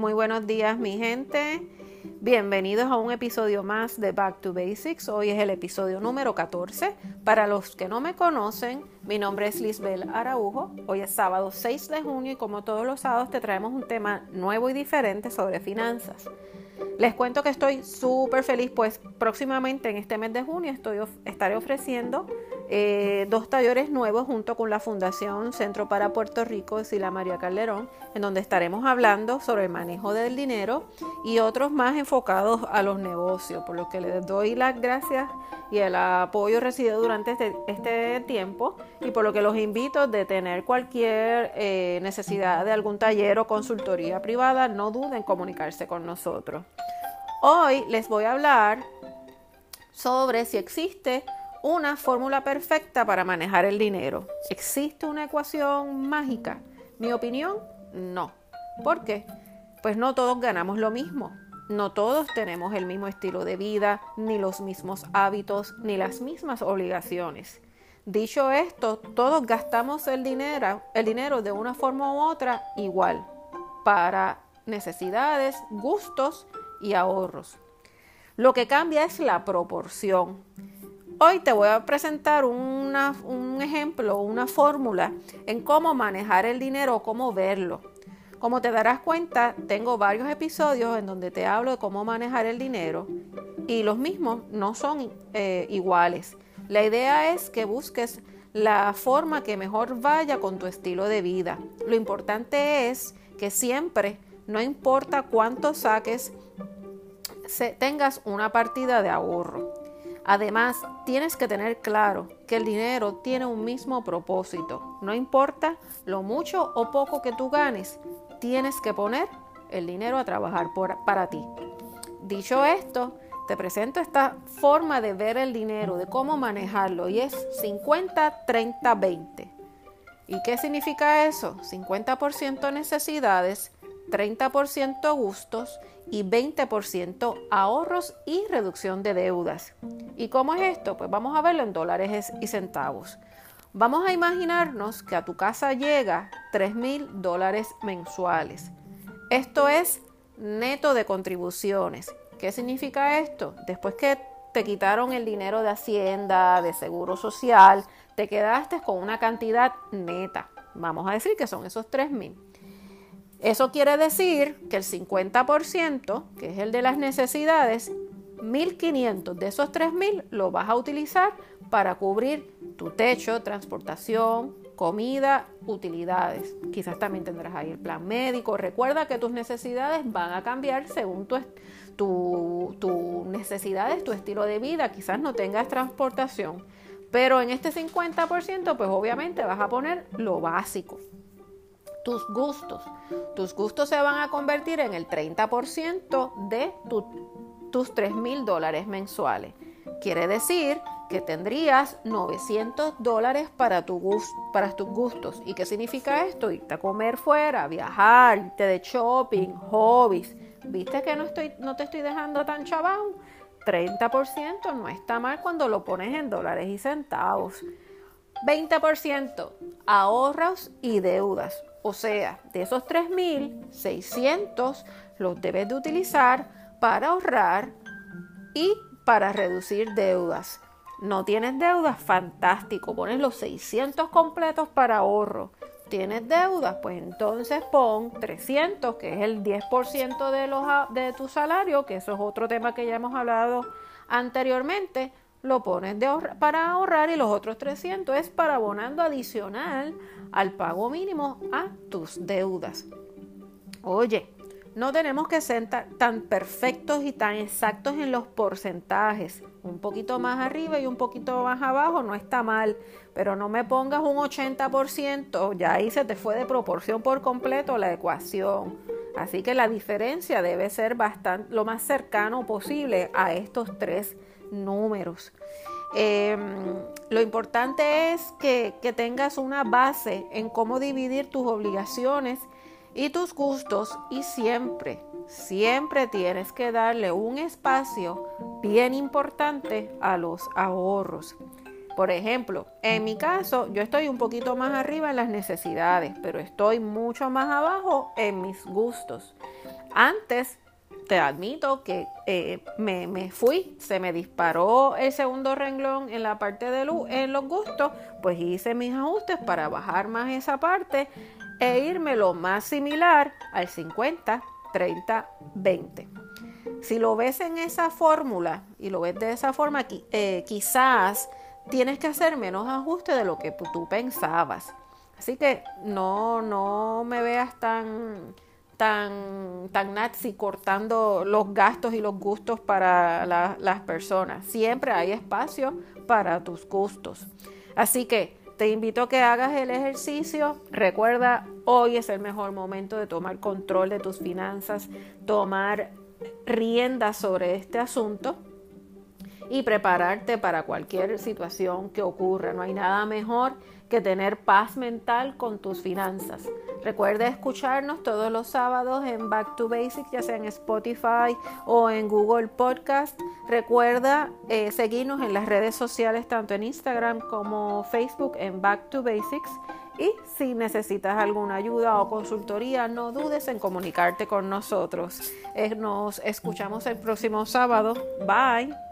Muy buenos días mi gente. Bienvenidos a un episodio más de Back to Basics. Hoy es el episodio número 14. Para los que no me conocen, mi nombre es Lisbel Araujo. Hoy es sábado 6 de junio y como todos los sábados te traemos un tema nuevo y diferente sobre finanzas. Les cuento que estoy súper feliz, pues próximamente en este mes de junio estoy, estaré ofreciendo eh, dos talleres nuevos junto con la Fundación Centro para Puerto Rico de Sila María Calderón, en donde estaremos hablando sobre el manejo del dinero y otros más enfocados a los negocios, por lo que les doy las gracias y el apoyo recibido durante este, este tiempo y por lo que los invito de tener cualquier eh, necesidad de algún taller o consultoría privada, no duden en comunicarse con nosotros. Hoy les voy a hablar sobre si existe una fórmula perfecta para manejar el dinero. ¿Existe una ecuación mágica? Mi opinión, no. ¿Por qué? Pues no todos ganamos lo mismo. No todos tenemos el mismo estilo de vida, ni los mismos hábitos, ni las mismas obligaciones. Dicho esto, todos gastamos el dinero, el dinero de una forma u otra igual para necesidades, gustos y ahorros. Lo que cambia es la proporción. Hoy te voy a presentar un ejemplo, una fórmula en cómo manejar el dinero o cómo verlo. Como te darás cuenta, tengo varios episodios en donde te hablo de cómo manejar el dinero y los mismos no son eh, iguales. La idea es que busques la forma que mejor vaya con tu estilo de vida. Lo importante es que siempre, no importa cuánto saques, tengas una partida de ahorro. Además, tienes que tener claro que el dinero tiene un mismo propósito. No importa lo mucho o poco que tú ganes, tienes que poner el dinero a trabajar para ti. Dicho esto, te presento esta forma de ver el dinero, de cómo manejarlo, y es 50, 30, 20. ¿Y qué significa eso? 50% necesidades, 30% gustos y 20% ahorros y reducción de deudas. ¿Y cómo es esto? Pues vamos a verlo en dólares y centavos. Vamos a imaginarnos que a tu casa llega 3 mil dólares mensuales. Esto es neto de contribuciones. ¿Qué significa esto? Después que te quitaron el dinero de Hacienda, de Seguro Social, te quedaste con una cantidad neta. Vamos a decir que son esos 3 mil. Eso quiere decir que el 50%, que es el de las necesidades, 1.500 de esos 3.000 lo vas a utilizar para cubrir tu techo, transportación, comida, utilidades. Quizás también tendrás ahí el plan médico. Recuerda que tus necesidades van a cambiar según tus tu, necesidades, tu estilo de vida. Quizás no tengas transportación. Pero en este 50%, pues obviamente vas a poner lo básico tus gustos. Tus gustos se van a convertir en el 30% de tus 3 mil dólares mensuales. Quiere decir que tendrías 900 dólares para, tu para tus gustos. ¿Y qué significa esto? Irte a comer fuera, viajar, irte de shopping, hobbies. ¿Viste que no, estoy, no te estoy dejando tan chabón? 30% no está mal cuando lo pones en dólares y centavos. 20% ahorros y deudas. O sea, de esos 3.600 los debes de utilizar para ahorrar y para reducir deudas. No tienes deudas, fantástico. Pones los 600 completos para ahorro. ¿Tienes deudas? Pues entonces pon 300, que es el 10% de, los, de tu salario, que eso es otro tema que ya hemos hablado anteriormente lo pones de para ahorrar y los otros 300 es para abonando adicional al pago mínimo a tus deudas. Oye, no tenemos que ser tan perfectos y tan exactos en los porcentajes. Un poquito más arriba y un poquito más abajo no está mal, pero no me pongas un 80%, ya ahí se te fue de proporción por completo la ecuación. Así que la diferencia debe ser bastante lo más cercano posible a estos tres números. Em, lo importante es que, que tengas una base en cómo dividir tus obligaciones y tus gustos y siempre, siempre tienes que darle un espacio bien importante a los ahorros. Por ejemplo, en mi caso, yo estoy un poquito más arriba en las necesidades, pero estoy mucho más abajo en mis gustos. Antes te admito que eh, me, fui, se me disparó el segundo renglón en la parte de luz, en los gustos, pues hice mis ajustes para bajar más esa parte e irme lo más similar al 50, 30, 20. Si lo ves en esa fórmula y lo ves de esa forma, eh, quizás tienes que hacer menos ajustes de lo que tú pensabas. Así que no, no me veas tan tan, tan nazi cortando los gastos y los gustos para las personas. Siempre hay espacio para tus gustos. Así que te invito a que hagas el ejercicio. Recuerda, hoy es el mejor momento de tomar control de tus finanzas, tomar rienda sobre este asunto y prepararte para cualquier situación que ocurra. No hay nada mejor que tener paz mental con tus finanzas. Recuerda escucharnos todos los sábados en Back to Basics, ya sea en Spotify o en Google Podcast. Recuerda eh, seguirnos en las redes sociales, tanto en Instagram como Facebook, en Back to Basics. Y si necesitas alguna ayuda o consultoría, no dudes en comunicarte con nosotros. Eh, nos escuchamos el próximo sábado. Bye.